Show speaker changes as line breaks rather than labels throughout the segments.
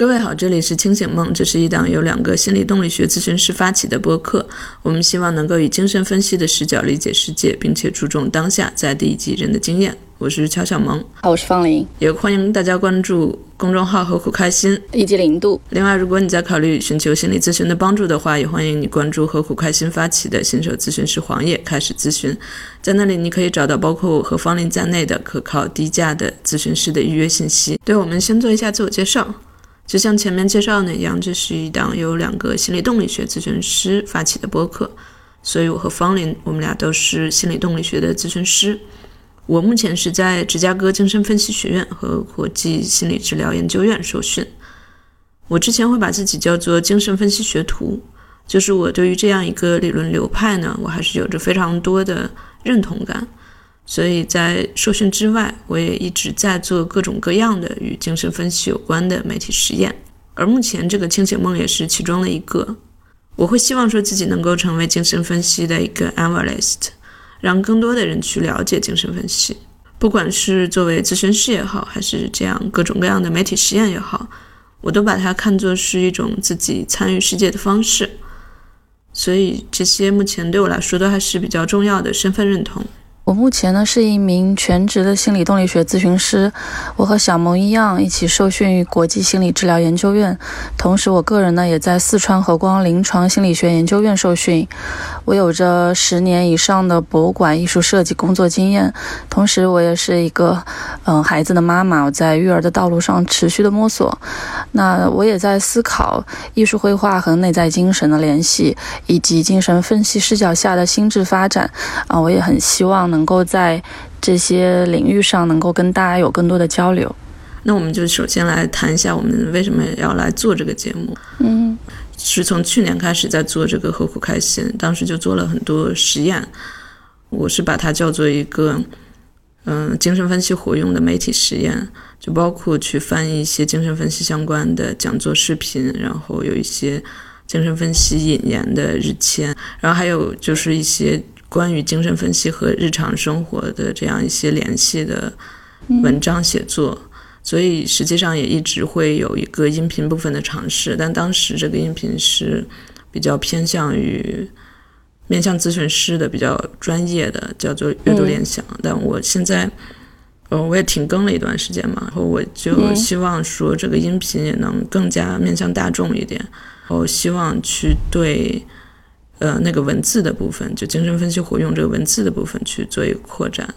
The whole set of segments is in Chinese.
各位好，这里是清醒梦，这是一档由两个心理动力学咨询师发起的播客。我们希望能够以精神分析的视角理解世界，并且注重当下在地己人的经验。我是乔小萌，
好，我是方林，
也欢迎大家关注公众号“何苦开心”
以及零度。
另外，如果你在考虑寻求心理咨询的帮助的话，也欢迎你关注“何苦开心”发起的新手咨询师黄页，开始咨询。在那里，你可以找到包括我和方林在内的可靠低价的咨询师的预约信息。对，我们先做一下自我介绍。就像前面介绍的那样，这是一档由两个心理动力学咨询师发起的播客，所以我和方林，我们俩都是心理动力学的咨询师。我目前是在芝加哥精神分析学院和国际心理治疗研究院受训。我之前会把自己叫做精神分析学徒，就是我对于这样一个理论流派呢，我还是有着非常多的认同感。所以在受训之外，我也一直在做各种各样的与精神分析有关的媒体实验，而目前这个清醒梦也是其中的一个。我会希望说自己能够成为精神分析的一个 analyst。让更多的人去了解精神分析，不管是作为咨询师也好，还是这样各种各样的媒体实验也好，我都把它看作是一种自己参与世界的方式。所以这些目前对我来说都还是比较重要的身份认同。
我目前呢是一名全职的心理动力学咨询师，我和小萌一样一起受训于国际心理治疗研究院，同时我个人呢也在四川和光临床心理学研究院受训。我有着十年以上的博物馆艺术设计工作经验，同时我也是一个嗯孩子的妈妈，我在育儿的道路上持续的摸索。那我也在思考艺术绘画和内在精神的联系，以及精神分析视角下的心智发展啊，我也很希望能够在这些领域上能够跟大家有更多的交流。
那我们就首先来谈一下我们为什么要来做这个节目。
嗯。
是从去年开始在做这个何苦开心，当时就做了很多实验。我是把它叫做一个，嗯，精神分析活用的媒体实验，就包括去翻译一些精神分析相关的讲座视频，然后有一些精神分析引言的日签，然后还有就是一些关于精神分析和日常生活的这样一些联系的文章写作。所以实际上也一直会有一个音频部分的尝试，但当时这个音频是比较偏向于面向咨询师的，比较专业的，叫做阅读联想。但我现在，呃，我也停更了一段时间嘛，然后我就希望说这个音频也能更加面向大众一点，然后希望去对呃那个文字的部分，就精神分析活用这个文字的部分去做一个扩展。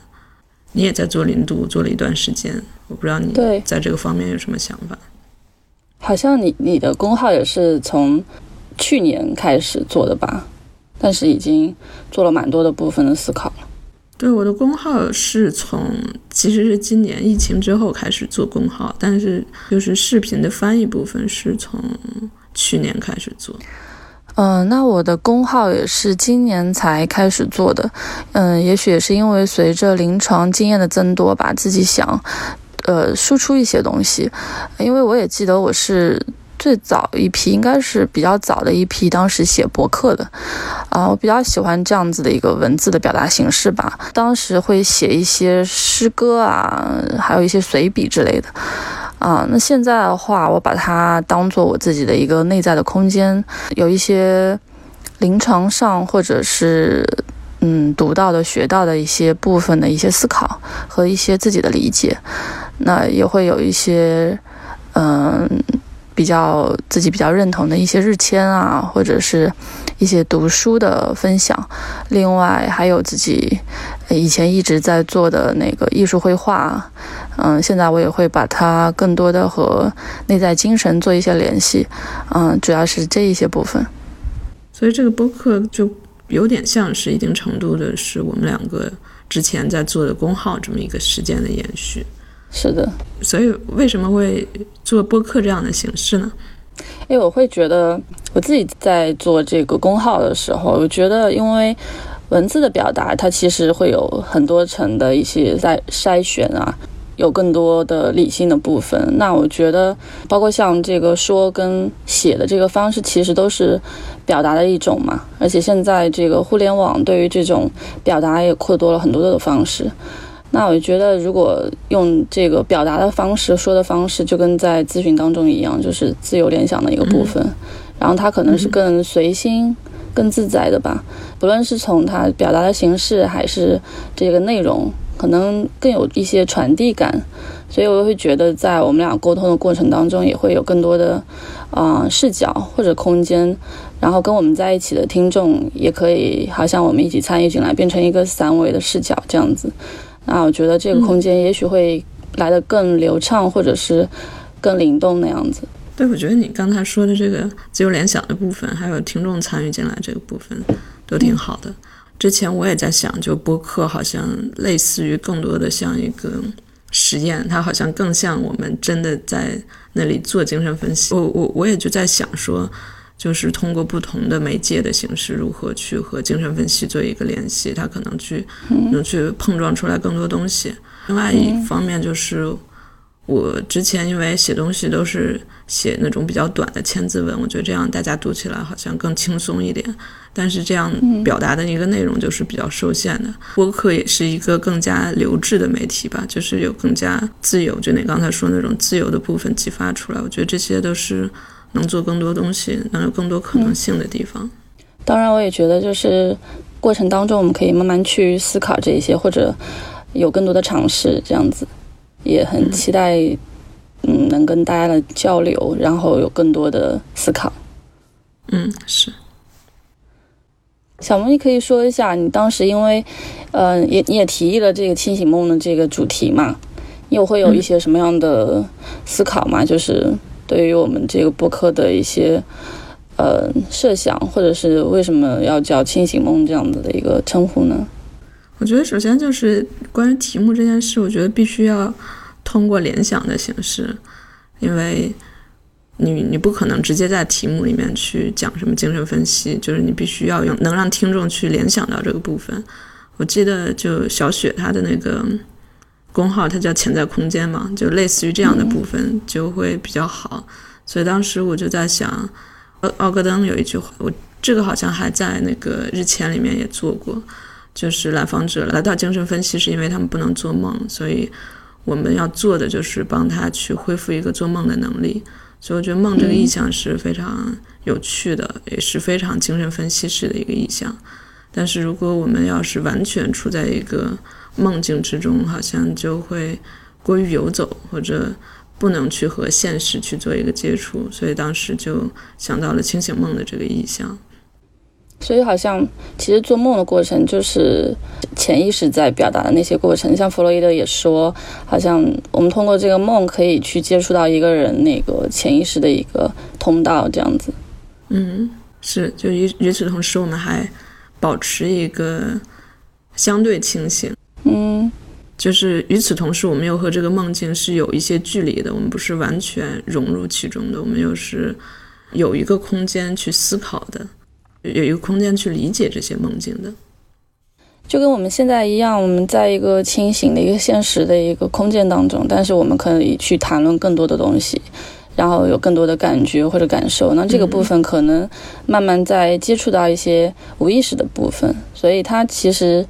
你也在做零度，做了一段时间，我不知道你在这个方面有什么想法。
好像你你的工号也是从去年开始做的吧？但是已经做了蛮多的部分的思考了。
对，我的工号是从其实是今年疫情之后开始做工号，但是就是视频的翻译部分是从去年开始做。
嗯，那我的公号也是今年才开始做的。嗯，也许也是因为随着临床经验的增多，吧自己想，呃，输出一些东西。因为我也记得我是最早一批，应该是比较早的一批，当时写博客的。啊，我比较喜欢这样子的一个文字的表达形式吧。当时会写一些诗歌啊，还有一些随笔之类的。啊，那现在的话，我把它当做我自己的一个内在的空间，有一些临床上或者是嗯读到的、学到的一些部分的一些思考和一些自己的理解，那也会有一些嗯比较自己比较认同的一些日签啊，或者是一些读书的分享，另外还有自己以前一直在做的那个艺术绘画。嗯，现在我也会把它更多的和内在精神做一些联系，嗯，主要是这一些部分。
所以这个播客就有点像是一定程度的是我们两个之前在做的公号这么一个时间的延续。
是的。
所以为什么会做播客这样的形式呢？
因为我会觉得我自己在做这个公号的时候，我觉得因为文字的表达，它其实会有很多层的一些在筛选啊。有更多的理性的部分，那我觉得，包括像这个说跟写的这个方式，其实都是表达的一种嘛。而且现在这个互联网对于这种表达也扩多了很多的方式。那我觉得，如果用这个表达的方式、说的方式，就跟在咨询当中一样，就是自由联想的一个部分。然后它可能是更随心、更自在的吧。不论是从它表达的形式，还是这个内容，可能更有一些传递感。所以我会觉得，在我们俩沟通的过程当中，也会有更多的啊视角或者空间。然后跟我们在一起的听众，也可以好像我们一起参与进来，变成一个三维的视角这样子。那我觉得这个空间也许会来得更流畅，或者是更灵动那样子。
对，我觉得你刚才说的这个自由联想的部分，还有听众参与进来这个部分，都挺好的。之前我也在想，就播客好像类似于更多的像一个实验，它好像更像我们真的在那里做精神分析。我我我也就在想说。就是通过不同的媒介的形式，如何去和精神分析做一个联系，它可能去能去碰撞出来更多东西。另外一方面就是，我之前因为写东西都是写那种比较短的千字文，我觉得这样大家读起来好像更轻松一点。但是这样表达的一个内容就是比较受限的。播客也是一个更加流质的媒体吧，就是有更加自由，就你刚才说那种自由的部分激发出来。我觉得这些都是。能做更多东西，能有更多可能性的地方。
当然，我也觉得就是过程当中，我们可以慢慢去思考这一些，或者有更多的尝试，这样子也很期待，嗯，能跟大家的交流，然后有更多的思考。
嗯，是。
小萌，你可以说一下，你当时因为，呃，也你也提议了这个清醒梦的这个主题嘛？你有会有一些什么样的思考吗？就是。对于我们这个播客的一些呃设想，或者是为什么要叫“清醒梦”这样子的一个称呼呢？
我觉得首先就是关于题目这件事，我觉得必须要通过联想的形式，因为你你不可能直接在题目里面去讲什么精神分析，就是你必须要用能让听众去联想到这个部分。我记得就小雪她的那个。公号它叫潜在空间嘛，就类似于这样的部分就会比较好。所以当时我就在想，奥奥格登有一句话，我这个好像还在那个日前里面也做过，就是来访者来到精神分析是因为他们不能做梦，所以我们要做的就是帮他去恢复一个做梦的能力。所以我觉得梦这个意象是非常有趣的，也是非常精神分析式的一个意象。但是如果我们要是完全处在一个梦境之中，好像就会过于游走，或者不能去和现实去做一个接触，所以当时就想到了清醒梦的这个意象。
所以好像其实做梦的过程就是潜意识在表达的那些过程。像弗洛伊德也说，好像我们通过这个梦可以去接触到一个人那个潜意识的一个通道，这样子。
嗯，是。就与与此同时，我们还保持一个相对清醒。
嗯，
就是与此同时，我们又和这个梦境是有一些距离的，我们不是完全融入其中的，我们又是有一个空间去思考的，有一个空间去理解这些梦境的。
就跟我们现在一样，我们在一个清醒的一个现实的一个空间当中，但是我们可以去谈论更多的东西，然后有更多的感觉或者感受。那这个部分可能慢慢在接触到一些无意识的部分，所以它其实。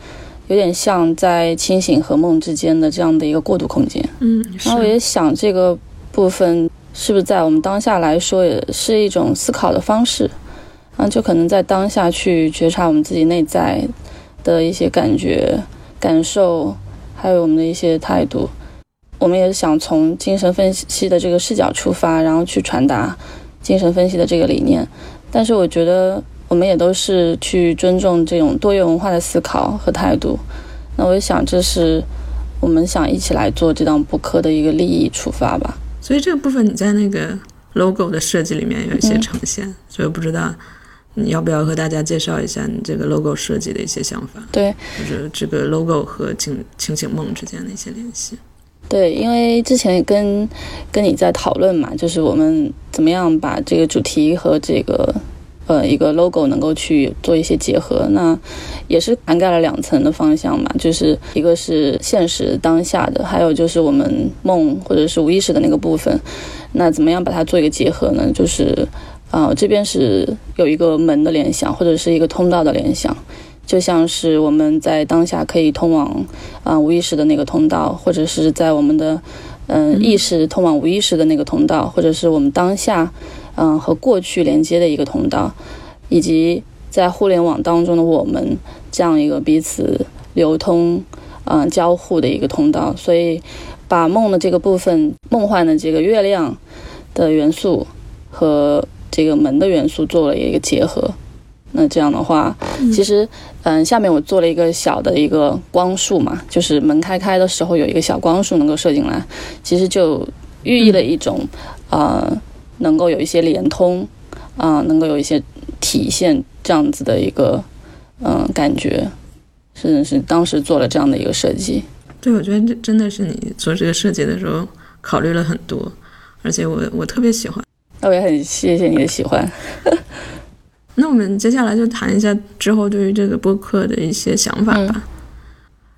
有点像在清醒和梦之间的这样的一个过渡空间。
嗯，
然后我也想这个部分是不是在我们当下来说也是一种思考的方式？啊，就可能在当下去觉察我们自己内在的一些感觉、感受，还有我们的一些态度。我们也是想从精神分析的这个视角出发，然后去传达精神分析的这个理念。但是我觉得。我们也都是去尊重这种多元文化的思考和态度。那我想，这是我们想一起来做这档播客的一个利益出发吧。
所以这个部分你在那个 logo 的设计里面有一些呈现，所以不知道你要不要和大家介绍一下你这个 logo 设计的一些想法？
对，
就是这个 logo 和清清醒梦之间的一些联系？
对，因为之前跟跟你在讨论嘛，就是我们怎么样把这个主题和这个。呃，一个 logo 能够去做一些结合，那也是涵盖了两层的方向嘛，就是一个是现实当下的，还有就是我们梦或者是无意识的那个部分。那怎么样把它做一个结合呢？就是啊，这边是有一个门的联想，或者是一个通道的联想。就像是我们在当下可以通往啊无意识的那个通道，或者是在我们的嗯意识通往无意识的那个通道，或者是我们当下嗯和过去连接的一个通道，以及在互联网当中的我们这样一个彼此流通嗯交互的一个通道。所以把梦的这个部分，梦幻的这个月亮的元素和这个门的元素做了一个结合。那这样的话，其实，嗯，下面我做了一个小的一个光束嘛，就是门开开的时候有一个小光束能够射进来，其实就寓意了一种，呃，能够有一些连通，啊，能够有一些体现这样子的一个，嗯，感觉，是是当时做了这样的一个设计。
对，我觉得这真的是你做这个设计的时候考虑了很多，而且我我特别喜欢。
那我也很谢谢你的喜欢。
那我们接下来就谈一下之后对于这个播客的一些想法吧。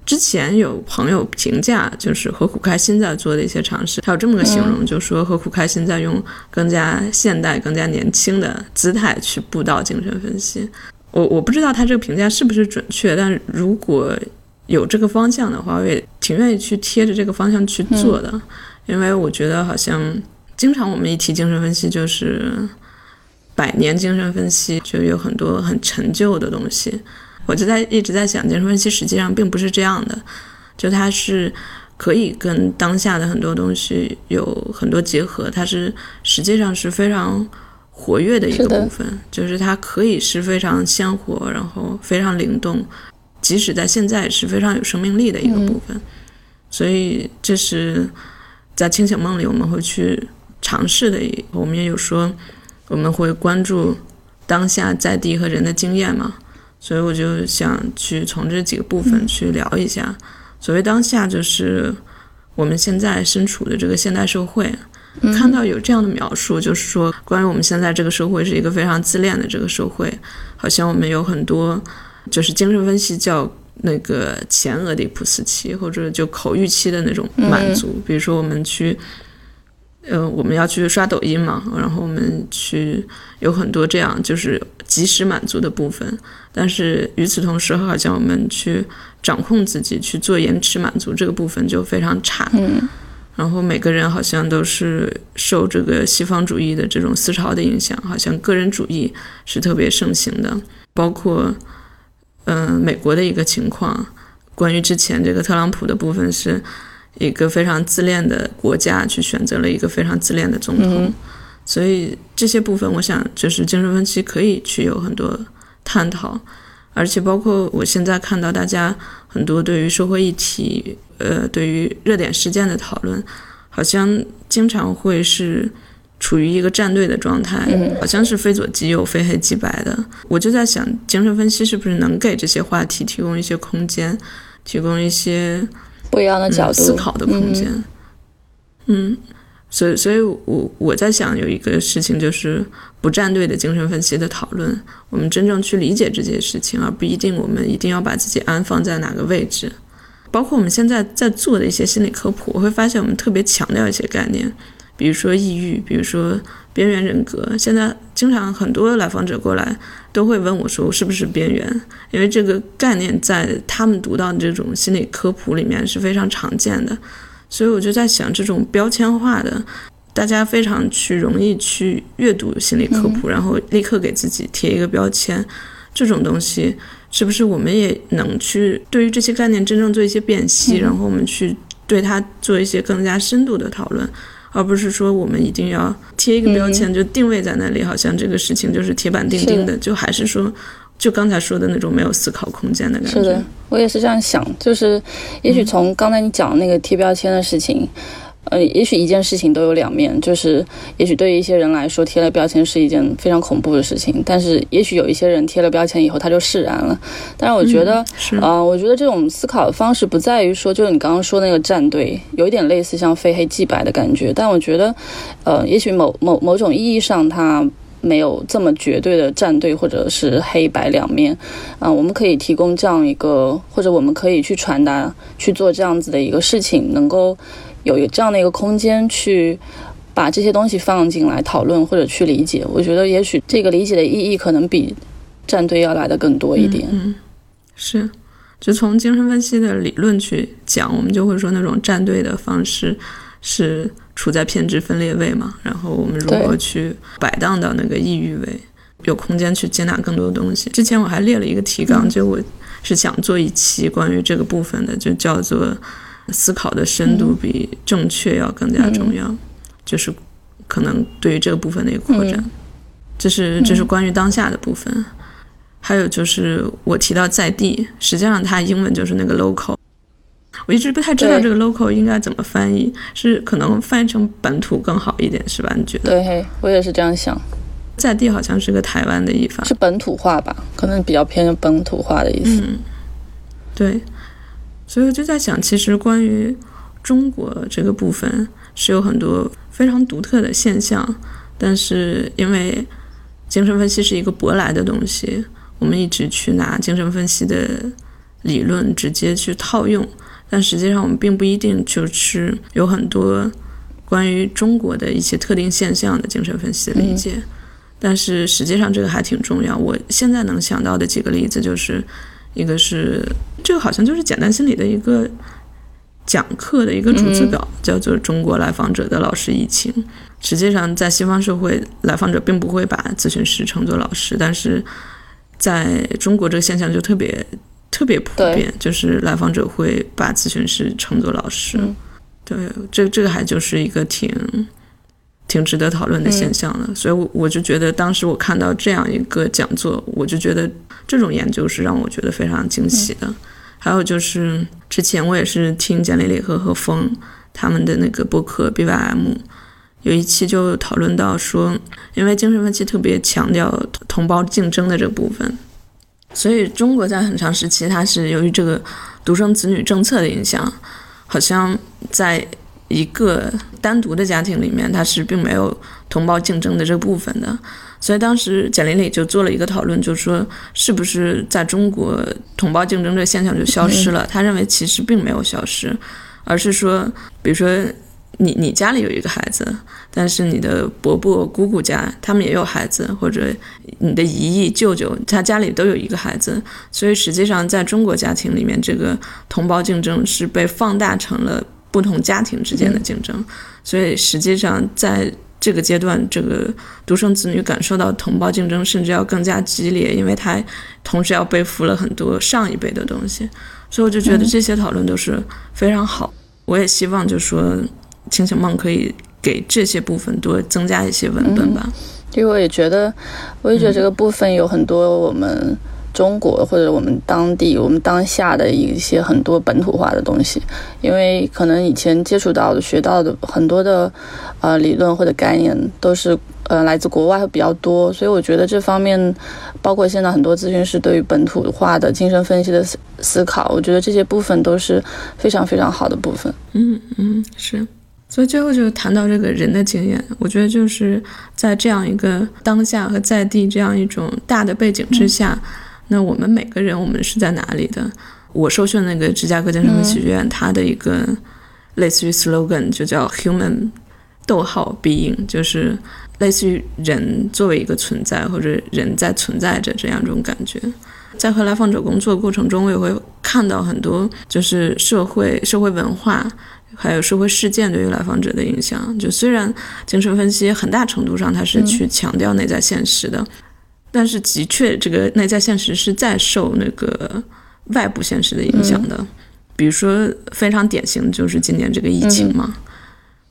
之前有朋友评价，就是何苦开心在做的一些尝试，他有这么个形容，就说何苦开心在用更加现代、更加年轻的姿态去布道精神分析。我我不知道他这个评价是不是准确，但如果有这个方向的话，我也挺愿意去贴着这个方向去做的，因为我觉得好像经常我们一提精神分析就是。百年精神分析就有很多很陈旧的东西，我就在一直在想，精神分析实际上并不是这样的，就它是可以跟当下的很多东西有很多结合，它是实际上是非常活跃的一个部分，就是它可以是非常鲜活，然后非常灵动，即使在现在是非常有生命力的一个部分，所以这是在清醒梦里我们会去尝试的，我们也有说。我们会关注当下在地和人的经验嘛，所以我就想去从这几个部分去聊一下。所谓当下，就是我们现在身处的这个现代社会。看到有这样的描述，就是说关于我们现在这个社会是一个非常自恋的这个社会，好像我们有很多就是精神分析叫那个前俄狄浦斯期或者就口欲期的那种满足，比如说我们去。呃，我们要去刷抖音嘛，然后我们去有很多这样就是及时满足的部分，但是与此同时，好像我们去掌控自己去做延迟满足这个部分就非常差。
嗯，
然后每个人好像都是受这个西方主义的这种思潮的影响，好像个人主义是特别盛行的，包括嗯美国的一个情况，关于之前这个特朗普的部分是。一个非常自恋的国家去选择了一个非常自恋的总统，所以这些部分，我想就是精神分析可以去有很多探讨，而且包括我现在看到大家很多对于社会议题，呃，对于热点事件的讨论，好像经常会是处于一个站队的状态，好像是非左即右、非黑即白的。我就在想，精神分析是不是能给这些话题提供一些空间，提供一些。
不一样的角度。
思考的空间，嗯，所以，所以我我在想有一个事情，就是不站队的精神分析的讨论，我们真正去理解这件事情，而不一定我们一定要把自己安放在哪个位置。包括我们现在在做的一些心理科普，我会发现我们特别强调一些概念，比如说抑郁，比如说边缘人格。现在经常很多来访者过来。都会问我说：“我是不是边缘？”因为这个概念在他们读到的这种心理科普里面是非常常见的，所以我就在想，这种标签化的，大家非常去容易去阅读心理科普，然后立刻给自己贴一个标签，这种东西是不是我们也能去对于这些概念真正做一些辨析，然后我们去对它做一些更加深度的讨论？而不是说我们一定要贴一个标签，就定位在那里，好像这个事情就是铁板钉钉的，就还是说，就刚才说的那种没有思考空间的感觉。
是的，我也是这样想，就是也许从刚才你讲那个贴标签的事情。呃，也许一件事情都有两面，就是也许对于一些人来说，贴了标签是一件非常恐怖的事情，但是也许有一些人贴了标签以后，他就释然了。但是我觉得，啊，我觉得这种思考的方式不在于说，就是你刚刚说那个站队，有一点类似像非黑即白的感觉。但我觉得，呃，也许某某某种意义上，它没有这么绝对的站队或者是黑白两面。啊，我们可以提供这样一个，或者我们可以去传达去做这样子的一个事情，能够。有这样的一个空间去把这些东西放进来讨论或者去理解，我觉得也许这个理解的意义可能比站队要来的更多一点。
嗯，是，就从精神分析的理论去讲，我们就会说那种站队的方式是处在偏执分裂位嘛，然后我们如何去摆荡到那个抑郁位，有空间去接纳更多的东西。之前我还列了一个提纲，就我是想做一期关于这个部分的，就叫做思考的深度比正确要更加重要，就是可能对于这个部分的一个扩展。这是这是关于当下的部分。还有就是我提到在地，实际上它英文就是那个 local，我一直不太知道这个 local 应该怎么翻译，是可能翻译成本土更好一点，是吧？你觉得？
对，我也是这样想。
在地好像是个台湾的译法，
是本土化吧？可能比较偏本土化的意思。
嗯，对。所以我就在想，其实关于中国这个部分是有很多非常独特的现象，但是因为精神分析是一个舶来的东西。我们一直去拿精神分析的理论直接去套用，但实际上我们并不一定就是有很多关于中国的一些特定现象的精神分析的理解。但是实际上这个还挺重要。我现在能想到的几个例子，就是一个是这个好像就是简单心理的一个讲课的一个逐字稿，叫做《中国来访者的老师疫情》。实际上在西方社会，来访者并不会把咨询师称作老师，但是。在中国，这个现象就特别特别普遍，就是来访者会把咨询师称作老师。对，这这个还就是一个挺挺值得讨论的现象了。所以，我我就觉得当时我看到这样一个讲座，我就觉得这种研究是让我觉得非常惊喜的。还有就是之前我也是听简丽丽和何峰他们的那个播客 BYM。有一期就讨论到说，因为精神分析特别强调同胞竞争的这部分，所以中国在很长时期，它是由于这个独生子女政策的影响，好像在一个单独的家庭里面，它是并没有同胞竞争的这部分的。所以当时简玲玲就做了一个讨论，就是说，是不是在中国同胞竞争这个现象就消失了？他认为其实并没有消失，而是说，比如说。你你家里有一个孩子，但是你的伯伯姑姑家他们也有孩子，或者你的姨姨舅舅他家里都有一个孩子，所以实际上在中国家庭里面，这个同胞竞争是被放大成了不同家庭之间的竞争，所以实际上在这个阶段，这个独生子女感受到同胞竞争甚至要更加激烈，因为他同时要背负了很多上一辈的东西，所以我就觉得这些讨论都是非常好，我也希望就说。清醒梦可以给这些部分多增加一些文本吧，
因为我也觉得，我也觉得这个部分有很多我们中国或者我们当地、我们当下的一些很多本土化的东西，因为可能以前接触到的、学到的很多的呃理论或者概念都是呃来自国外会比较多，所以我觉得这方面，包括现在很多咨询师对于本土化的精神分析的思思考，我觉得这些部分都是非常非常好的部分。
嗯嗯，是。所以最后就谈到这个人的经验，我觉得就是在这样一个当下和在地这样一种大的背景之下，那我们每个人我们是在哪里的？我受训那个芝加哥精神分析学院，它的一个类似于 slogan 就叫 human，逗号 being，就是类似于人作为一个存在或者人在存在着这样一种感觉。在和来访者工作过程中，我也会看到很多就是社会社会文化。还有社会事件对于来访者的影响，就虽然精神分析很大程度上它是去强调内在现实的，但是的确这个内在现实是在受那个外部现实的影响的。比如说非常典型就是今年这个疫情嘛。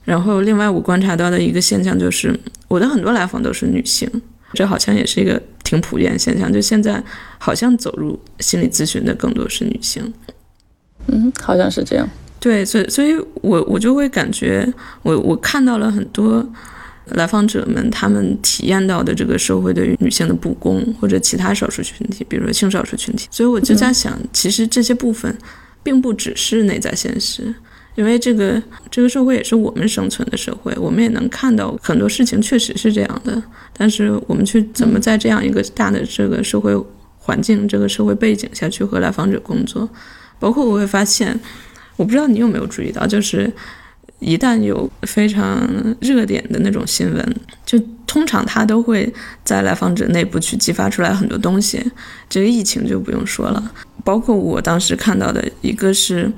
然后另外我观察到的一个现象就是，我的很多来访都是女性，这好像也是一个挺普遍现象。就现在好像走入心理咨询的更多是女性。
嗯，好像是这样。
对，所以，所以我我就会感觉，我我看到了很多来访者们他们体验到的这个社会对于女性的不公，或者其他少数群体，比如说性少数群体。所以我就在想，其实这些部分并不只是内在现实，因为这个这个社会也是我们生存的社会，我们也能看到很多事情确实是这样的。但是我们去怎么在这样一个大的这个社会环境、这个社会背景下去和来访者工作，包括我会发现。我不知道你有没有注意到，就是一旦有非常热点的那种新闻，就通常它都会在来访者内部去激发出来很多东西。这个疫情就不用说了，包括我当时看到的一个是，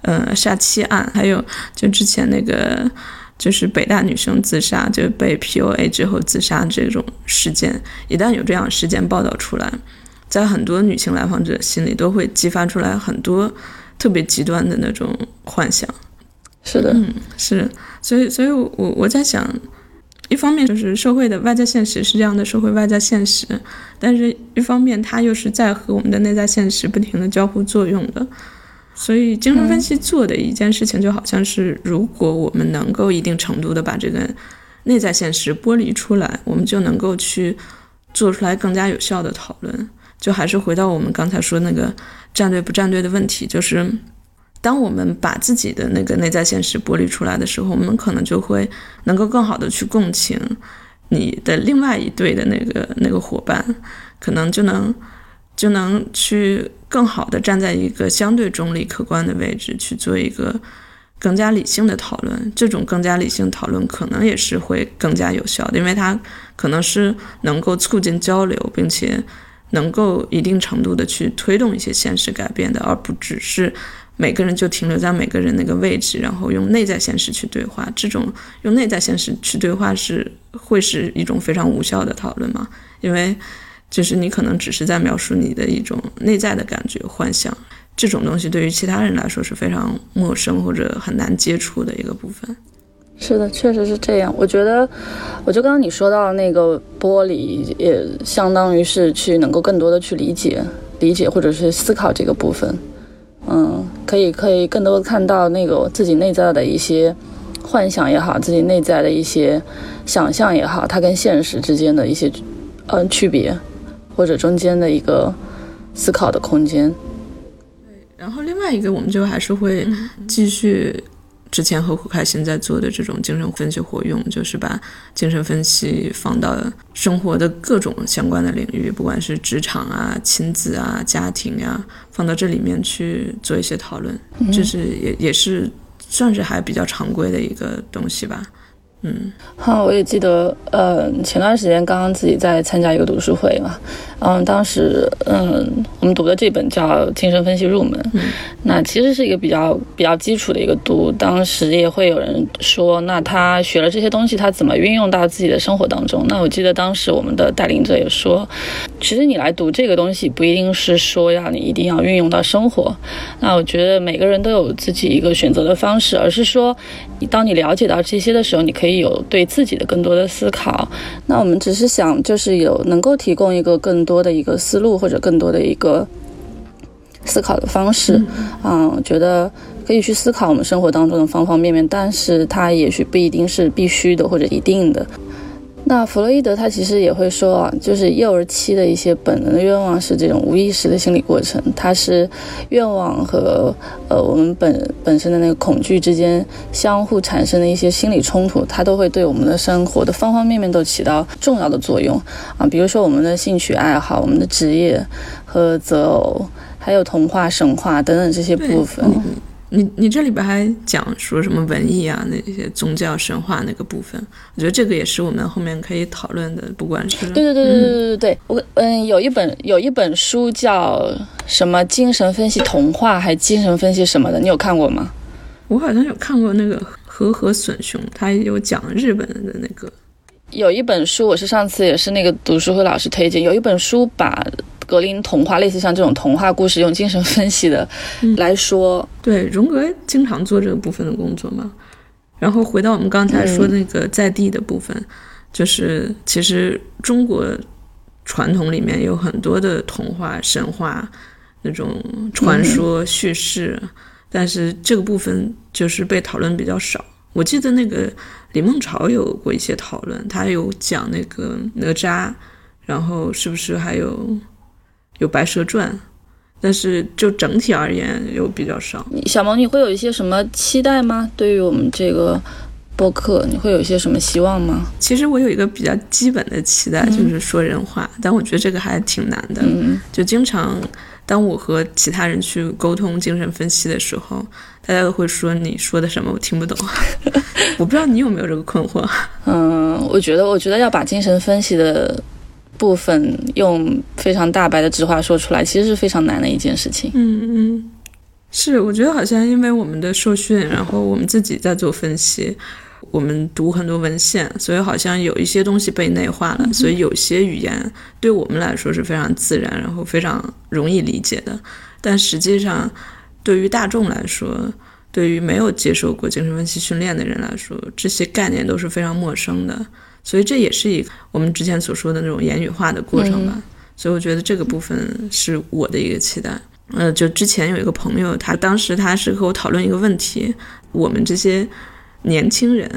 呃，杀妻案，还有就之前那个就是北大女生自杀，就被 PUA 之后自杀这种事件，一旦有这样事件报道出来，在很多女性来访者心里都会激发出来很多特别极端的那种幻想。
是的，
嗯，是，所以，所以，我我在想，一方面就是社会的外在现实是这样的，社会外在现实，但是一方面它又是在和我们的内在现实不停的交互作用的，所以精神分析做的一件事情就好像是，如果我们能够一定程度的把这个内在现实剥离出来，我们就能够去做出来更加有效的讨论。就还是回到我们刚才说那个站队不站队的问题，就是。当我们把自己的那个内在现实剥离出来的时候，我们可能就会能够更好的去共情你的另外一队的那个那个伙伴，可能就能就能去更好的站在一个相对中立客观的位置去做一个更加理性的讨论。这种更加理性讨论可能也是会更加有效的，因为它可能是能够促进交流，并且能够一定程度的去推动一些现实改变的，而不只是。每个人就停留在每个人那个位置，然后用内在现实去对话。这种用内在现实去对话是会是一种非常无效的讨论吗？因为就是你可能只是在描述你的一种内在的感觉、幻想。这种东西对于其他人来说是非常陌生或者很难接触的一个部分。
是的，确实是这样。我觉得，我就刚刚你说到那个玻璃，也相当于是去能够更多的去理解、理解或者是思考这个部分。嗯，可以可以更多看到那个自己内在的一些幻想也好，自己内在的一些想象也好，它跟现实之间的一些嗯区别，或者中间的一个思考的空间。
对，然后另外一个，我们就还是会继续。之前和胡开心在做的这种精神分析活用，就是把精神分析放到生活的各种相关的领域，不管是职场啊、亲子啊、家庭呀，放到这里面去做一些讨论，就是也也是算是还比较常规的一个东西吧。嗯，
好，我也记得，呃，前段时间刚刚自己在参加一个读书会嘛，嗯，当时，嗯，我们读的这本叫《精神分析入门》，那其实是一个比较比较基础的一个读，当时也会有人说，那他学了这些东西，他怎么运用到自己的生活当中？那我记得当时我们的带领者也说，其实你来读这个东西，不一定是说要你一定要运用到生活，那我觉得每个人都有自己一个选择的方式，而是说，当你了解到这些的时候，你可以。可以有对自己的更多的思考，那我们只是想，就是有能够提供一个更多的一个思路，或者更多的一个思考的方式，嗯，觉得可以去思考我们生活当中的方方面面，但是它也许不一定是必须的或者一定的。那弗洛伊德他其实也会说啊，就是幼儿期的一些本能的愿望是这种无意识的心理过程，它是愿望和呃我们本本身的那个恐惧之间相互产生的一些心理冲突，它都会对我们的生活的方方面面都起到重要的作用啊。比如说我们的兴趣爱好、我们的职业和择偶，还有童话、神话等等这些部分。
你你这里边还讲说什么文艺啊那些宗教神话那个部分，我觉得这个也是我们后面可以讨论的，不管是
对对对对对对对，我嗯有一本有一本书叫什么精神分析童话还精神分析什么的，你有看过吗？
我好像有看过那个和和隼雄，他有讲日本的那个，
有一本书我是上次也是那个读书会老师推荐，有一本书把。格林童话类似像这种童话故事，用精神分析的来说，
对荣格经常做这个部分的工作嘛。然后回到我们刚才说那个在地的部分，就是其实中国传统里面有很多的童话、神话那种传说叙事，但是这个部分就是被讨论比较少。我记得那个李梦潮有过一些讨论，他有讲那个哪吒，然后是不是还有？有《白蛇传》，但是就整体而言又比较少。
小萌，你会有一些什么期待吗？对于我们这个播客，你会有一些什么希望吗？
其实我有一个比较基本的期待，就是说人话，但我觉得这个还挺难的。嗯就经常当我和其他人去沟通精神分析的时候，大家都会说你说的什么我听不懂。我不知道你有没有这个困惑？
嗯，我觉得，我觉得要把精神分析的部分用非常大白的直话说出来，其实是非常难的一件事情。
嗯嗯，是，我觉得好像因为我们的受训，然后我们自己在做分析。我们读很多文献，所以好像有一些东西被内化了，所以有些语言对我们来说是非常自然，然后非常容易理解的。但实际上，对于大众来说，对于没有接受过精神分析训练的人来说，这些概念都是非常陌生的。所以这也是一个我们之前所说的那种言语化的过程吧。所以我觉得这个部分是我的一个期待。呃，就之前有一个朋友，他当时他是和我讨论一个问题，我们这些。年轻人，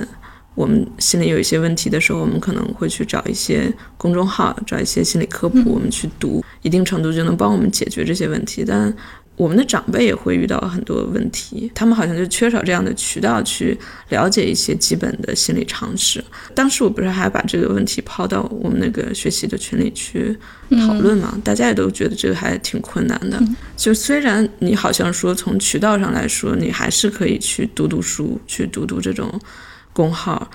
我们心里有一些问题的时候，我们可能会去找一些公众号，找一些心理科普，我们去读，一定程度就能帮我们解决这些问题。但我们的长辈也会遇到很多问题，他们好像就缺少这样的渠道去了解一些基本的心理常识。当时我不是还把这个问题抛到我们那个学习的群里去讨论嘛？大家也都觉得这个还挺困难的。就虽然你好像说从渠道上来说，你还是可以去读读书，去读读这种公号。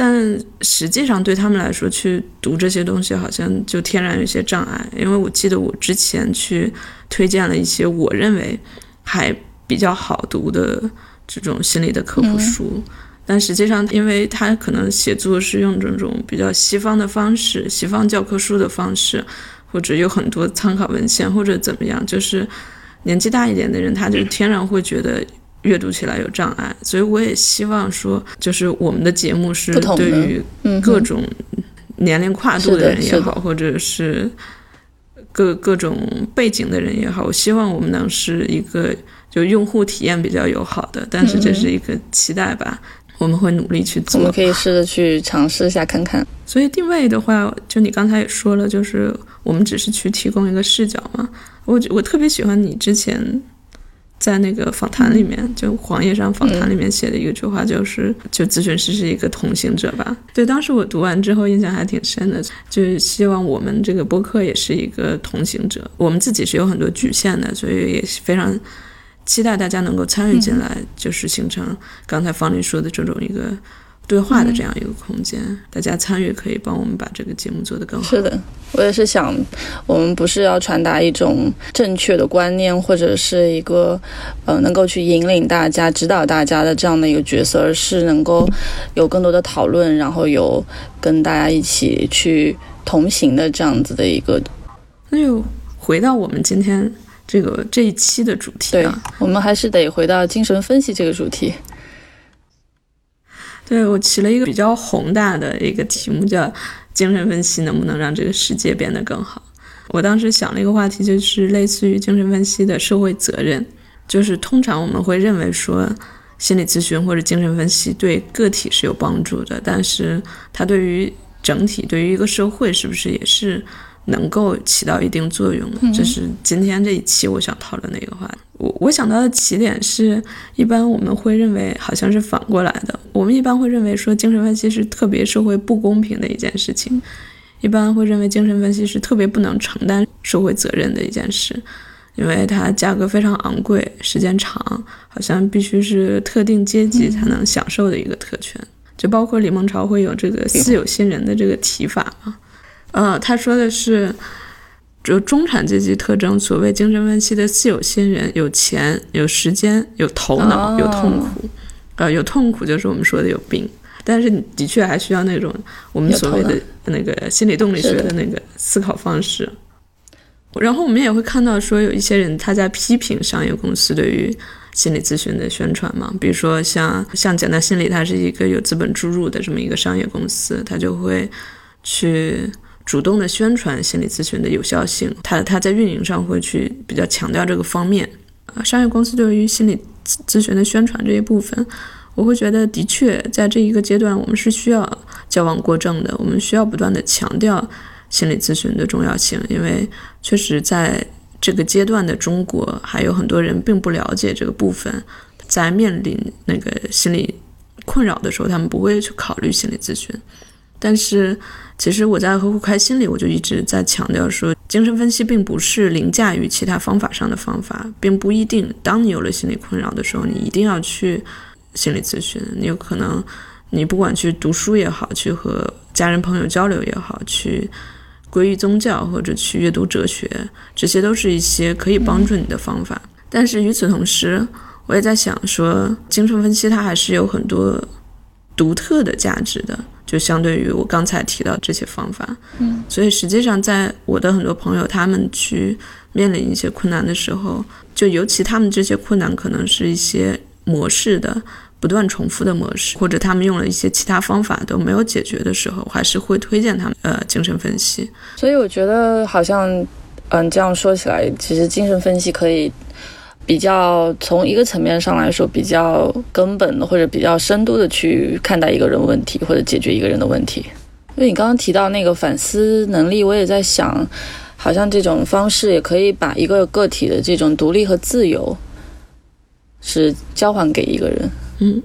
但实际上对他们来说，去读这些东西好像就天然有些障碍，因为我记得我之前去推荐了一些我认为还比较好读的这种心理的科普书，但实际上，因为他可能写作是用这种比较西方的方式，西方教科书的方式，或者有很多参考文献，或者怎么样，就是年纪大一点的人，他就天然会觉得。阅读起来有障碍，所以我也希望说，就是我们的节目是对于各种年龄跨度的人也好，或者是各各种背景的人也好，我希望我们能是一个就用户体验比较友好的，但是这是一个期待吧，我们会努力去做。
我们可以试着去尝试一下看看。
所以定位的话，就你刚才也说了，就是我们只是去提供一个视角嘛。我我特别喜欢你之前。在那个访谈里面，就黄页上访谈里面写的一句话，就是就咨询师是一个同行者吧。对，当时我读完之后印象还挺深的，就是希望我们这个播客也是一个同行者。我们自己是有很多局限的，所以也非常期待大家能够参与进来，就是形成刚才方林说的这种一个。对话的这样一个空间，大家参与可以帮我们把这个节目做得更好。
是的，我也是想，我们不是要传达一种正确的观念，或者是一个呃能够去引领大家、指导大家的这样的一个角色，而是能够有更多的讨论，然后有跟大家一起去同行的这样子的一个。
那就回到我们今天这个这一期的主题
啊，我们还是得回到精神分析这个主题。
对我起了一个比较宏大的一个题目，叫“精神分析能不能让这个世界变得更好”。我当时想了一个话题，就是类似于精神分析的社会责任。就是通常我们会认为说，心理咨询或者精神分析对个体是有帮助的，但是它对于整体、对于一个社会是不是也是？能够起到一定作用的，这是今天这一期我想讨论的一个话题。我我想到的起点是一般我们会认为好像是反过来的，我们一般会认为说精神分析是特别社会不公平的一件事情，一般会认为精神分析是特别不能承担社会责任的一件事，因为它价格非常昂贵，时间长，好像必须是特定阶级才能享受的一个特权。就包括李梦潮会有这个私有新人的这个提法啊。呃，他说的是，就中产阶级特征，所谓精神分析的自有新人，有钱、有时间、有头脑、有痛苦。呃，有痛苦就是我们说的有病，但是你的确还需要那种我们所谓的那个心理动力学的那个思考方式。然后我们也会看到说，有一些人他在批评商业公司对于心理咨询的宣传嘛，比如说像像简单心理，它是一个有资本注入的这么一个商业公司，他就会去。主动的宣传心理咨询的有效性，他他在运营上会去比较强调这个方面。啊，商业公司对于心理咨询的宣传这一部分，我会觉得的确在这一个阶段，我们是需要矫枉过正的。我们需要不断的强调心理咨询的重要性，因为确实在这个阶段的中国，还有很多人并不了解这个部分，在面临那个心理困扰的时候，他们不会去考虑心理咨询。但是，其实我在呵护开心里，我就一直在强调说，精神分析并不是凌驾于其他方法上的方法，并不一定。当你有了心理困扰的时候，你一定要去心理咨询。你有可能，你不管去读书也好，去和家人朋友交流也好，去皈依宗教或者去阅读哲学，这些都是一些可以帮助你的方法。但是与此同时，我也在想说，精神分析它还是有很多独特的价值的。就相对于我刚才提到这些方法，
嗯，
所以实际上，在我的很多朋友他们去面临一些困难的时候，就尤其他们这些困难可能是一些模式的不断重复的模式，或者他们用了一些其他方法都没有解决的时候，还是会推荐他们呃精神分析。
所以我觉得好像，嗯，这样说起来，其实精神分析可以。比较从一个层面上来说，比较根本的或者比较深度的去看待一个人问题或者解决一个人的问题。因为你刚刚提到那个反思能力，我也在想，好像这种方式也可以把一个个体的这种独立和自由是交还给一个人。
嗯，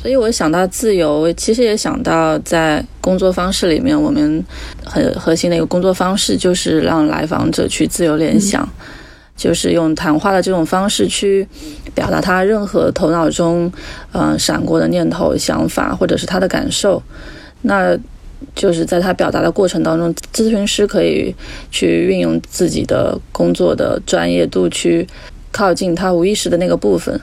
所以我想到自由，其实也想到在工作方式里面，我们很核心的一个工作方式就是让来访者去自由联想。就是用谈话的这种方式去表达他任何头脑中嗯闪过的念头、想法，或者是他的感受。那就是在他表达的过程当中，咨询师可以去运用自己的工作的专业度去靠近他无意识的那个部分，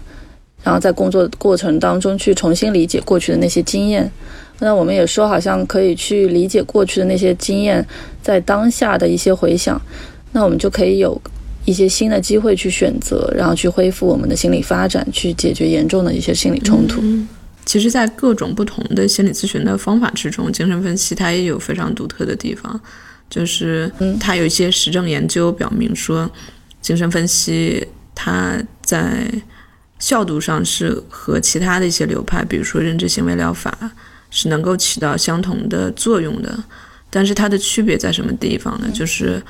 然后在工作过程当中去重新理解过去的那些经验。那我们也说，好像可以去理解过去的那些经验，在当下的一些回想，那我们就可以有。一些新的机会去选择，然后去恢复我们的心理发展，去解决严重的一些心理冲突。
其实，在各种不同的心理咨询的方法之中，精神分析它也有非常独特的地方，就是它有一些实证研究表明说，精神分析它在效度上是和其他的一些流派，比如说认知行为疗法，是能够起到相同的作用的。但是它的区别在什么地方呢？就是。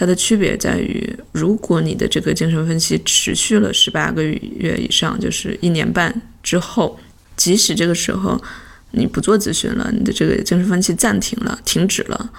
它的区别在于，如果你的这个精神分析持续了十八个月以上，就是一年半之后，即使这个时候你不做咨询了，你的这个精神分析暂停了、停止了，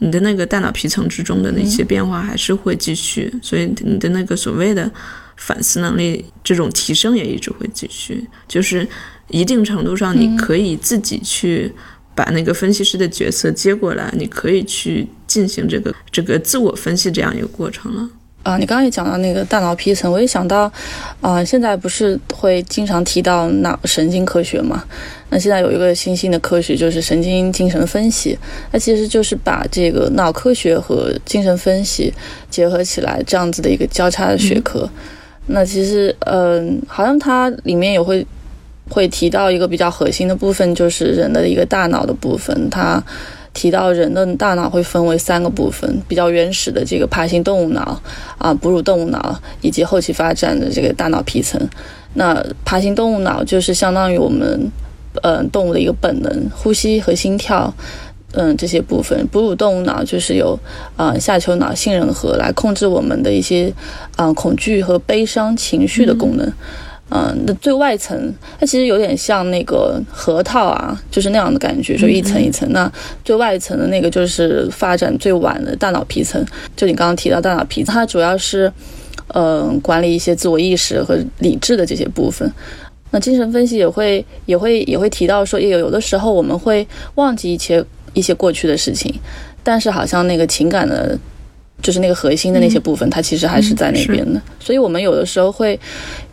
你的那个大脑皮层之中的那些变化还是会继续，所以你的那个所谓的反思能力这种提升也一直会继续，就是一定程度上你可以自己去。把那个分析师的角色接过来，你可以去进行这个这个自我分析这样一个过程了。
啊，你刚刚也讲到那个大脑皮层，我也想到，啊，现在不是会经常提到脑神经科学嘛？那现在有一个新兴的科学就是神经精神分析，那其实就是把这个脑科学和精神分析结合起来这样子的一个交叉的学科。那其实，嗯，好像它里面也会。会提到一个比较核心的部分，就是人的一个大脑的部分。他提到人的大脑会分为三个部分：比较原始的这个爬行动物脑啊，哺乳动物脑，以及后期发展的这个大脑皮层。那爬行动物脑就是相当于我们嗯动物的一个本能，呼吸和心跳，嗯这些部分。哺乳动物脑就是由啊下丘脑、杏仁核来控制我们的一些啊恐惧和悲伤情绪的功能。那最外层，它其实有点像那个核桃啊，就是那样的感觉，就一层一层。那最外层的那个就是发展最晚的大脑皮层，就你刚刚提到大脑皮层，它主要是，嗯，管理一些自我意识和理智的这些部分。那精神分析也会也会也会提到说，也有有的时候我们会忘记一些一些过去的事情，但是好像那个情感的。就是那个核心的那些部分，它其实还是在那边的。所以，我们有的时候会，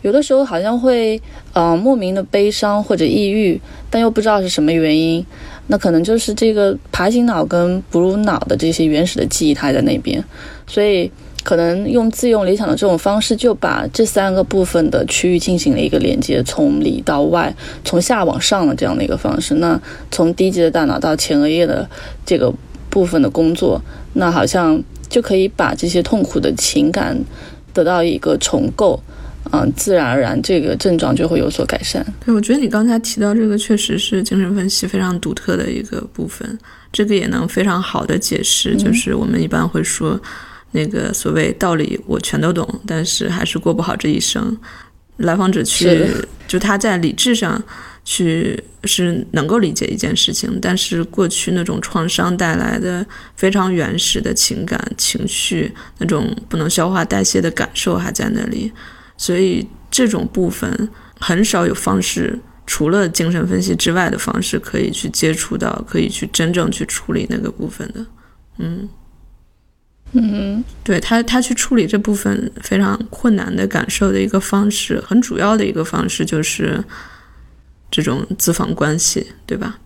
有的时候好像会，呃，莫名的悲伤或者抑郁，但又不知道是什么原因。那可能就是这个爬行脑跟哺乳脑的这些原始的记忆，它在那边。所以，可能用自用理想的这种方式，就把这三个部分的区域进行了一个连接，从里到外，从下往上的这样的一个方式。那从低级的大脑到前额叶的这个部分的工作，那好像。就可以把这些痛苦的情感得到一个重构，嗯，自然而然这个症状就会有所改善。
对，我觉得你刚才提到这个确实是精神分析非常独特的一个部分，这个也能非常好的解释，就是我们一般会说那个所谓道理我全都懂，但是还是过不好这一生。来访者去就他在理智上去是能够理解一件事情，但是过去那种创伤带来的非常原始的情感情绪，那种不能消化代谢的感受还在那里，所以这种部分很少有方式，除了精神分析之外的方式可以去接触到，可以去真正去处理那个部分的，嗯。
嗯，
对他，他去处理这部分非常困难的感受的一个方式，很主要的一个方式就是这种咨访关系，对吧？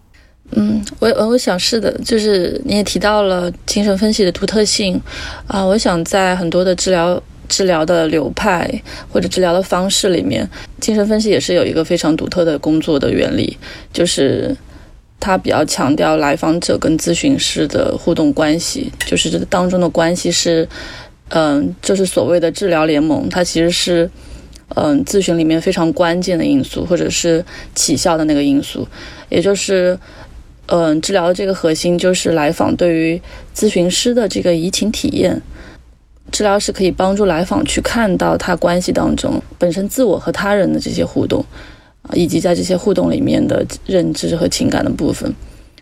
嗯，我我我想是的，就是你也提到了精神分析的独特性啊，我想在很多的治疗治疗的流派或者治疗的方式里面，精神分析也是有一个非常独特的工作的原理，就是。它比较强调来访者跟咨询师的互动关系，就是这当中的关系是，嗯，就是所谓的治疗联盟，它其实是，嗯，咨询里面非常关键的因素，或者是起效的那个因素，也就是，嗯，治疗的这个核心就是来访对于咨询师的这个移情体验，治疗师可以帮助来访去看到他关系当中本身自我和他人的这些互动。啊以及在这些互动里面的认知和情感的部分，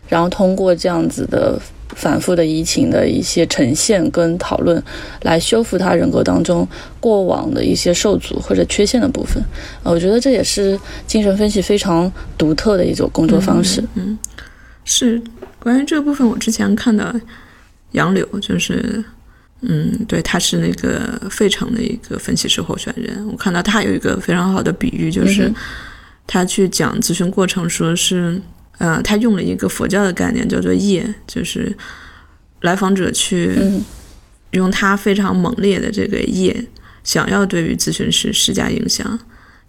然后通过这样子的反复的移情的一些呈现跟讨论，来修复他人格当中过往的一些受阻或者缺陷的部分。呃，我觉得这也是精神分析非常独特的一种工作方式。
嗯，是关于这部分，我之前看到杨柳，就是嗯，对，他是那个费城的一个分析师候选人，我看到他有一个非常好的比喻，就是。他去讲咨询过程，说是，呃，他用了一个佛教的概念，叫做业，就是来访者去用他非常猛烈的这个业，想要对于咨询师施加影响，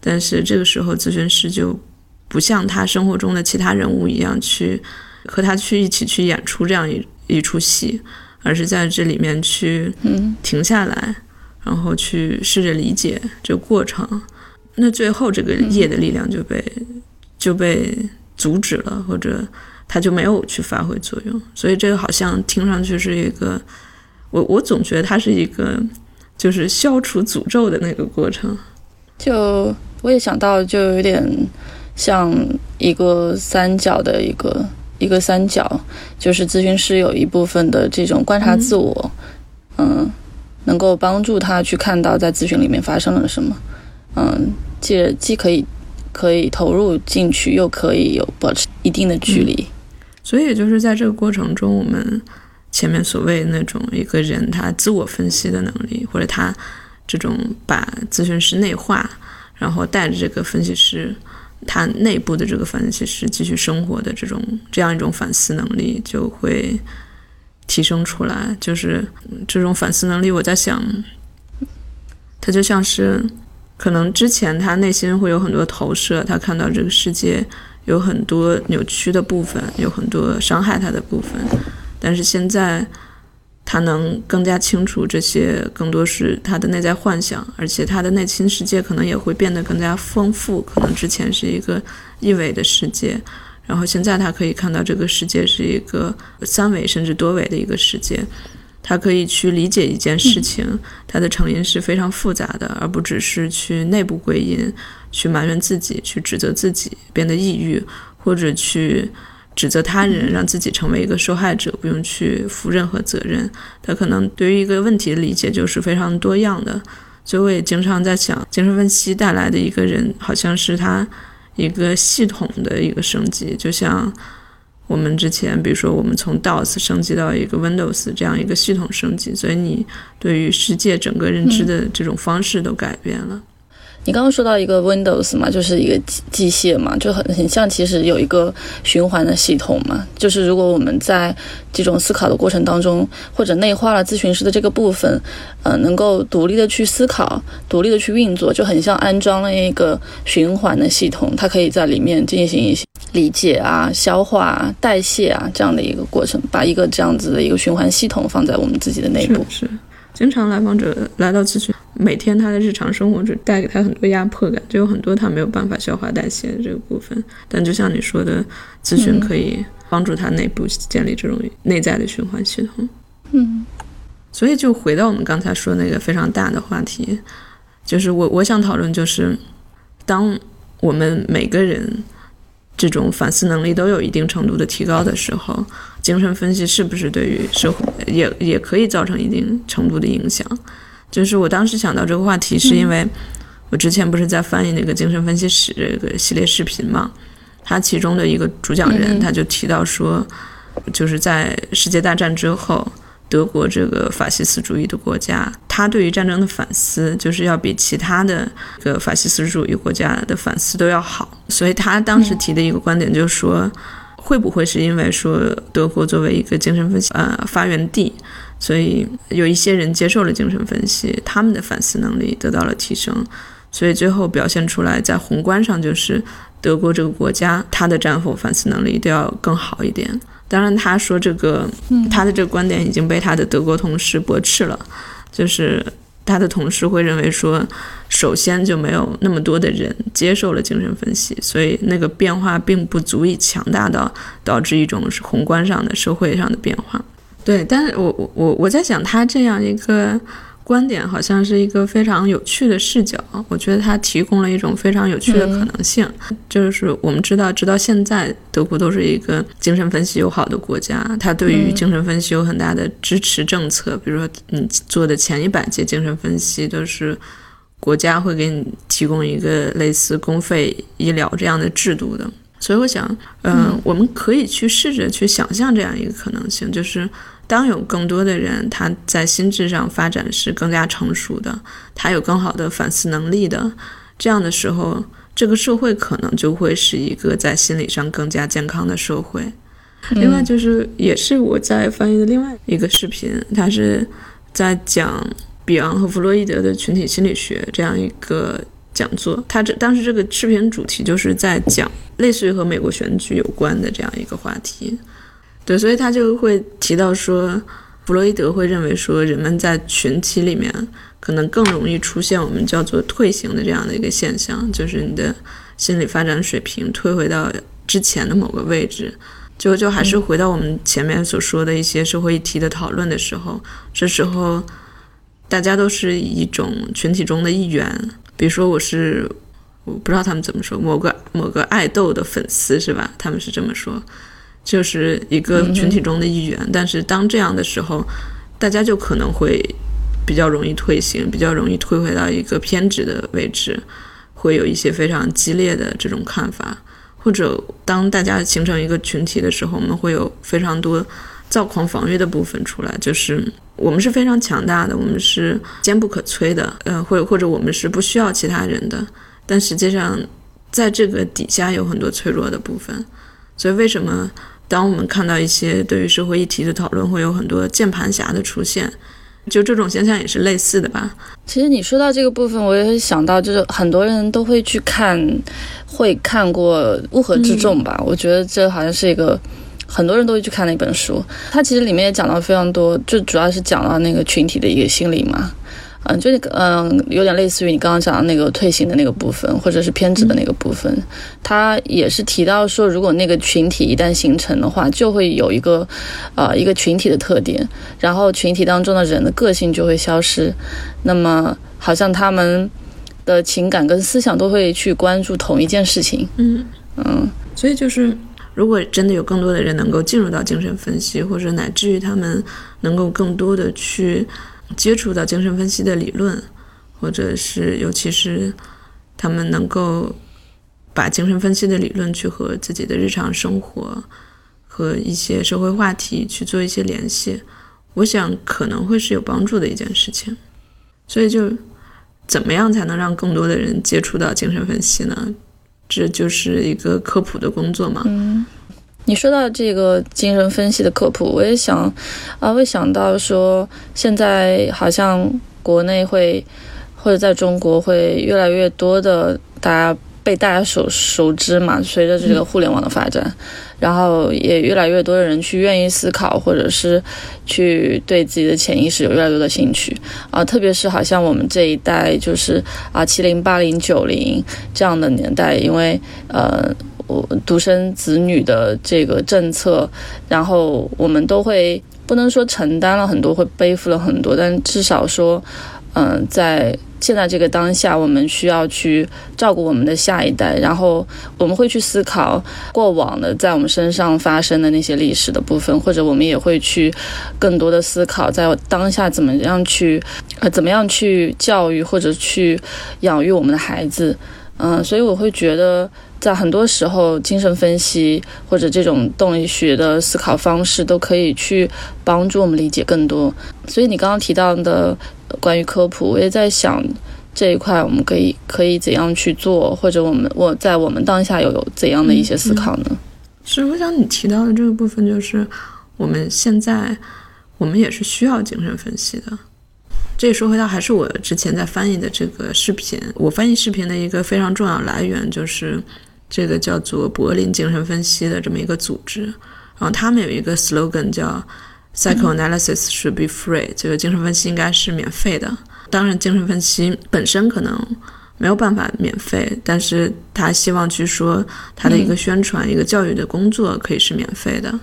但是这个时候咨询师就不像他生活中的其他人物一样去和他去一起去演出这样一一出戏，而是在这里面去停下来，然后去试着理解这个过程。那最后这个业的力量就被就被阻止了，或者它就没有去发挥作用。所以这个好像听上去是一个，我我总觉得它是一个就是消除诅咒的那个过程。
就我也想到，就有点像一个三角的一个一个三角，就是咨询师有一部分的这种观察自我，嗯，能够帮助他去看到在咨询里面发生了什么，嗯。既既可以可以投入进去，又可以有保持一定的距离，
所以就是在这个过程中，我们前面所谓那种一个人他自我分析的能力，或者他这种把咨询师内化，然后带着这个分析师他内部的这个分析师继续生活的这种这样一种反思能力就会提升出来。就是这种反思能力，我在想，它就像是。可能之前他内心会有很多投射，他看到这个世界有很多扭曲的部分，有很多伤害他的部分，但是现在他能更加清楚这些更多是他的内在幻想，而且他的内心世界可能也会变得更加丰富。可能之前是一个一维的世界，然后现在他可以看到这个世界是一个三维甚至多维的一个世界。他可以去理解一件事情，它的成因是非常复杂的，而不只是去内部归因，去埋怨自己，去指责自己，变得抑郁，或者去指责他人，让自己成为一个受害者，不用去负任何责任。他可能对于一个问题的理解就是非常多样的。所以我也经常在想，精神分析带来的一个人，好像是他一个系统的一个升级，就像。我们之前，比如说，我们从 DOS 升级到一个 Windows 这样一个系统升级，所以你对于世界整个认知的这种方式都改变了。
你刚刚说到一个 Windows 嘛，就是一个机机械嘛，就很很像，其实有一个循环的系统嘛。就是如果我们在这种思考的过程当中，或者内化了咨询师的这个部分，呃，能够独立的去思考，独立的去运作，就很像安装了一个循环的系统，它可以在里面进行一些理解啊、消化、啊代谢啊这样的一个过程，把一个这样子的一个循环系统放在我们自己的内部。
是。经常来访者来到咨询，每天他的日常生活就带给他很多压迫感，就有很多他没有办法消化代谢的这个部分。但就像你说的，咨询可以帮助他内部建立这种内在的循环系统。
嗯，
所以就回到我们刚才说那个非常大的话题，就是我我想讨论就是，当我们每个人这种反思能力都有一定程度的提高的时候，精神分析是不是对于社会也也可以造成一定程度的影响？就是我当时想到这个话题，是因为我之前不是在翻译那个精神分析史这个系列视频嘛，他其中的一个主讲人他就提到说，就是在世界大战之后。德国这个法西斯主义的国家，他对于战争的反思，就是要比其他的个法西斯主义国家的反思都要好。所以他当时提的一个观点就是说，会不会是因为说德国作为一个精神分析呃发源地，所以有一些人接受了精神分析，他们的反思能力得到了提升，所以最后表现出来在宏观上就是德国这个国家它的战后反思能力都要更好一点。当然，他说这个，他的这个观点已经被他的德国同事驳斥了。就是他的同事会认为说，首先就没有那么多的人接受了精神分析，所以那个变化并不足以强大到导致一种是宏观上的社会上的变化。对，但是我我我我在想，他这样一个。观点好像是一个非常有趣的视角，我觉得他提供了一种非常有趣的可能性。就是我们知道，直到现在，德国都是一个精神分析友好的国家，它对于精神分析有很大的支持政策。比如说，你做的前一百节精神分析，都是国家会给你提供一个类似公费医疗这样的制度的。所以，我想，嗯，我们可以去试着去想象这样一个可能性，就是。当有更多的人他在心智上发展是更加成熟的，他有更好的反思能力的，这样的时候，这个社会可能就会是一个在心理上更加健康的社会。另外，就是也是我在翻译的另外一个视频，他是在讲比昂和弗洛伊德的群体心理学这样一个讲座。他这当时这个视频主题就是在讲类似于和美国选举有关的这样一个话题。对，所以他就会提到说，弗洛伊德会认为说，人们在群体里面可能更容易出现我们叫做退行的这样的一个现象，就是你的心理发展水平退回到之前的某个位置，就就还是回到我们前面所说的一些社会议题的讨论的时候，这时候大家都是一种群体中的一员，比如说我是我不知道他们怎么说，某个某个爱豆的粉丝是吧？他们是这么说。就是一个群体中的一员，但是当这样的时候，大家就可能会比较容易退行，比较容易退回到一个偏执的位置，会有一些非常激烈的这种看法。或者当大家形成一个群体的时候，我们会有非常多躁狂防御的部分出来，就是我们是非常强大的，我们是坚不可摧的，呃，或或者我们是不需要其他人的，但实际上在这个底下有很多脆弱的部分，所以为什么？当我们看到一些对于社会议题的讨论，会有很多键盘侠的出现，就这种现象也是类似的吧。
其实你说到这个部分，我也会想到，就是很多人都会去看，会看过《乌合之众》吧？我觉得这好像是一个很多人都会去看的一本书。它其实里面也讲到非常多，就主要是讲到那个群体的一个心理嘛。嗯，就嗯，有点类似于你刚刚讲的那个退行的那个部分，或者是偏执的那个部分。他也是提到说，如果那个群体一旦形成的话，就会有一个，呃，一个群体的特点，然后群体当中的人的个性就会消失。那么，好像他们的情感跟思想都会去关注同一件事情。
嗯嗯，所以就是，如果真的有更多的人能够进入到精神分析，或者乃至于他们能够更多的去。接触到精神分析的理论，或者是尤其是他们能够把精神分析的理论去和自己的日常生活和一些社会话题去做一些联系，我想可能会是有帮助的一件事情。所以，就怎么样才能让更多的人接触到精神分析呢？这就是一个科普的工作嘛。
你说到这个精神分析的科普，我也想，啊，会想到说，现在好像国内会或者在中国会越来越多的大家被大家所熟知嘛，随着这个互联网的发展，然后也越来越多的人去愿意思考，或者是去对自己的潜意识有越来越多的兴趣啊，特别是好像我们这一代就是啊七零八零九零这样的年代，因为呃。独生子女的这个政策，然后我们都会不能说承担了很多，会背负了很多，但至少说，嗯，在现在这个当下，我们需要去照顾我们的下一代，然后我们会去思考过往的在我们身上发生的那些历史的部分，或者我们也会去更多的思考在当下怎么样去呃怎么样去教育或者去养育我们的孩子。嗯，所以我会觉得，在很多时候，精神分析或者这种动力学的思考方式，都可以去帮助我们理解更多。所以你刚刚提到的关于科普，我也在想这一块，我们可以可以怎样去做，或者我们我在我们当下又有怎样的一些思考呢？
是，我想你提到的这个部分，就是我们现在我们也是需要精神分析的。这说回到，还是我之前在翻译的这个视频。我翻译视频的一个非常重要来源，就是这个叫做柏林精神分析的这么一个组织。然后他们有一个 slogan 叫 “psychoanalysis should be free”，这个精神分析应该是免费的。当然，精神分析本身可能没有办法免费，但是他希望去说他的一个宣传、一个教育的工作可以是免费的。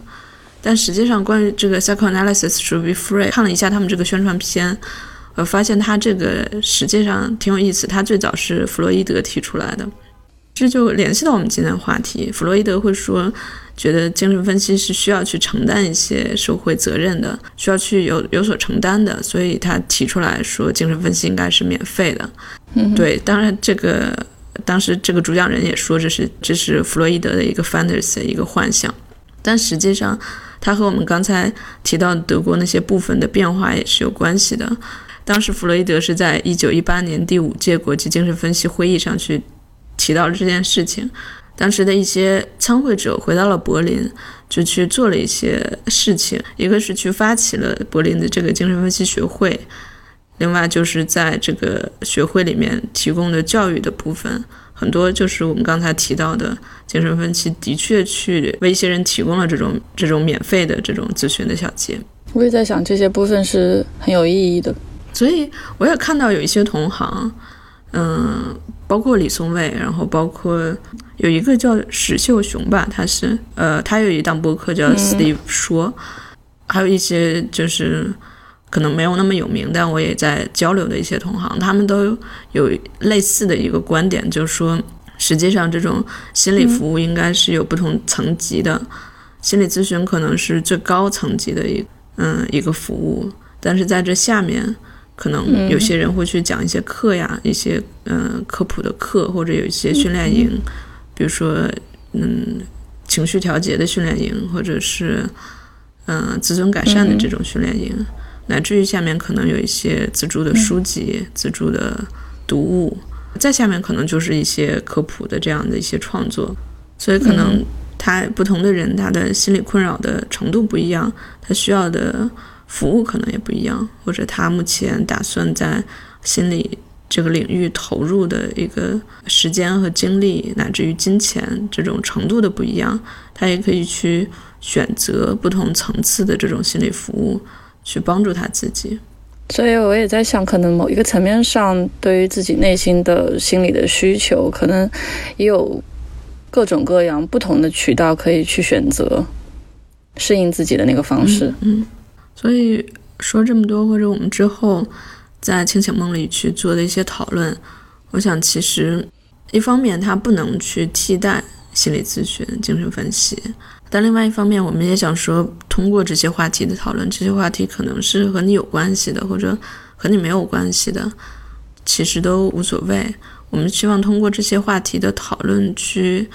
但实际上，关于这个 “psychoanalysis should be free”，看了一下他们这个宣传片。我发现他这个实际上挺有意思，他最早是弗洛伊德提出来的，这就联系到我们今天的话题。弗洛伊德会说，觉得精神分析是需要去承担一些社会责任的，需要去有有所承担的，所以他提出来说，精神分析应该是免费的。
嗯，
对，当然这个当时这个主讲人也说，这是这是弗洛伊德的一个 fantasy 一个幻想，但实际上他和我们刚才提到德国那些部分的变化也是有关系的。当时弗洛伊德是在一九一八年第五届国际精神分析会议上去提到了这件事情。当时的一些参会者回到了柏林，就去做了一些事情。一个是去发起了柏林的这个精神分析学会，另外就是在这个学会里面提供的教育的部分，很多就是我们刚才提到的精神分析的确去为一些人提供了这种这种免费的这种咨询的小节。
我也在想，这些部分是很有意义的。
所以我也看到有一些同行，嗯，包括李松蔚，然后包括有一个叫史秀雄吧，他是，呃，他有一档播客叫 Steve 说，还有一些就是可能没有那么有名，但我也在交流的一些同行，他们都有类似的一个观点，就是说，实际上这种心理服务应该是有不同层级的，心理咨询可能是最高层级的一，嗯，一个服务，但是在这下面。可能有些人会去讲一些课呀，一些嗯科普的课，或者有一些训练营，比如说嗯情绪调节的训练营，或者是嗯自尊改善的这种训练营，乃至于下面可能有一些自助的书籍、自助的读物，再下面可能就是一些科普的这样的一些创作，所以可能他不同的人他的心理困扰的程度不一样，他需要的。服务可能也不一样，或者他目前打算在心理这个领域投入的一个时间和精力，乃至于金钱这种程度的不一样，他也可以去选择不同层次的这种心理服务，去帮助他自己。
所以我也在想，可能某一个层面上，对于自己内心的心理的需求，可能也有各种各样不同的渠道可以去选择，适应自己的那个方式。
嗯。所以说这么多，或者我们之后在清醒梦里去做的一些讨论，我想其实一方面它不能去替代心理咨询、精神分析，但另外一方面，我们也想说，通过这些话题的讨论，这些话题可能是和你有关系的，或者和你没有关系的，其实都无所谓。我们希望通过这些话题的讨论去。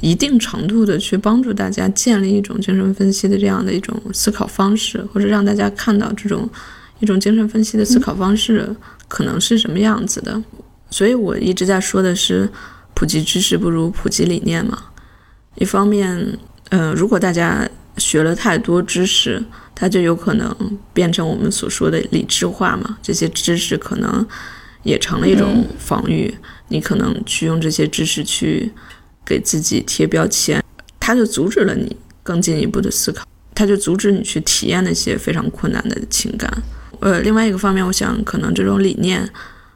一定程度的去帮助大家建立一种精神分析的这样的一种思考方式，或者让大家看到这种一种精神分析的思考方式可能是什么样子的。所以我一直在说的是，普及知识不如普及理念嘛。一方面，呃，如果大家学了太多知识，它就有可能变成我们所说的理智化嘛。这些知识可能也成了一种防御，你可能去用这些知识去。给自己贴标签，他就阻止了你更进一步的思考，他就阻止你去体验那些非常困难的情感。呃，另外一个方面，我想可能这种理念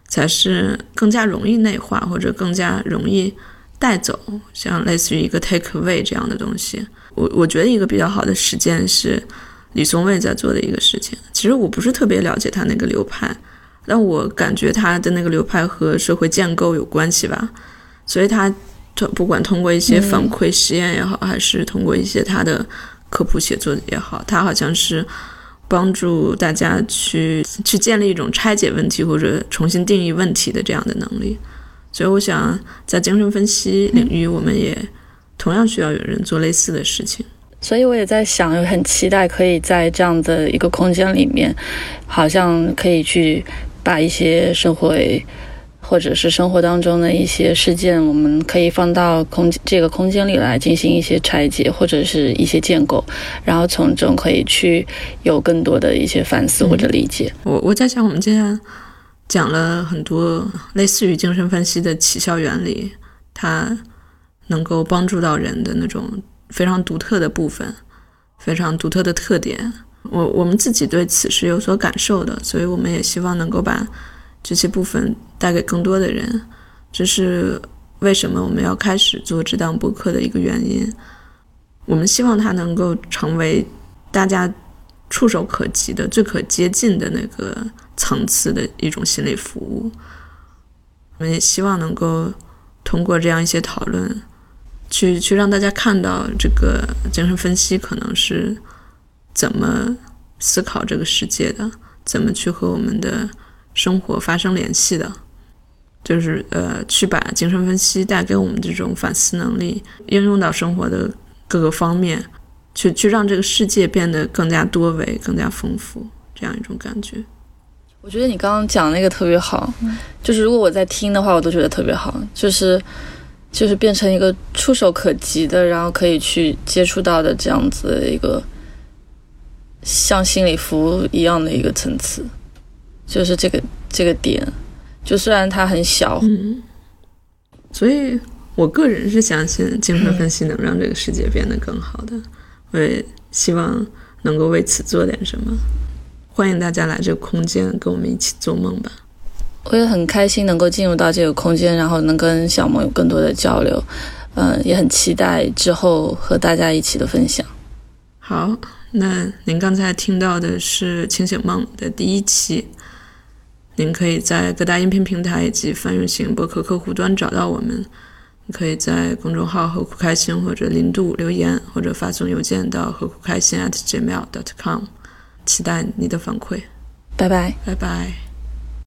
才是更加容易内化或者更加容易带走，像类似于一个 take away 这样的东西。我我觉得一个比较好的实践是李松蔚在做的一个事情。其实我不是特别了解他那个流派，但我感觉他的那个流派和社会建构有关系吧，所以他不管通过一些反馈实验也好，还是通过一些他的科普写作也好，他好像是帮助大家去去建立一种拆解问题或者重新定义问题的这样的能力。所以我想，在精神分析领域，我们也同样需要有人做类似的事情。
所以我也在想，很期待可以在这样的一个空间里面，好像可以去。把一些社会或者是生活当中的一些事件，我们可以放到空这个空间里来进行一些拆解，或者是一些建构，然后从中可以去有更多的一些反思或者理解。
我我在想，我们今天讲了很多类似于精神分析的起效原理，它能够帮助到人的那种非常独特的部分，非常独特的特点。我我们自己对此是有所感受的，所以我们也希望能够把这些部分带给更多的人。这是为什么我们要开始做这档播客的一个原因。我们希望它能够成为大家触手可及的、最可接近的那个层次的一种心理服务。我们也希望能够通过这样一些讨论，去去让大家看到这个精神分析可能是。怎么思考这个世界的？怎么去和我们的生活发生联系的？就是呃，去把精神分析带给我们这种反思能力应用到生活的各个方面，去去让这个世界变得更加多维、更加丰富，这样一种感觉。
我觉得你刚刚讲那个特别好，就是如果我在听的话，我都觉得特别好，就是就是变成一个触手可及的，然后可以去接触到的这样子的一个。像心理服务一样的一个层次，就是这个这个点，就虽然它很小，
嗯，所以我个人是相信精神分析能让这个世界变得更好的，我也希望能够为此做点什么。欢迎大家来这个空间跟我们一起做梦吧。
我也很开心能够进入到这个空间，然后能跟小梦有更多的交流，嗯，也很期待之后和大家一起的分享。
好。那您刚才听到的是《清醒梦》的第一期，您可以在各大音频平台以及泛用型博客客户端找到我们。你可以在公众号“何苦开心”或者零度留言，或者发送邮件到何苦开心 @gmail.com，期待你的反馈。
拜拜，
拜拜。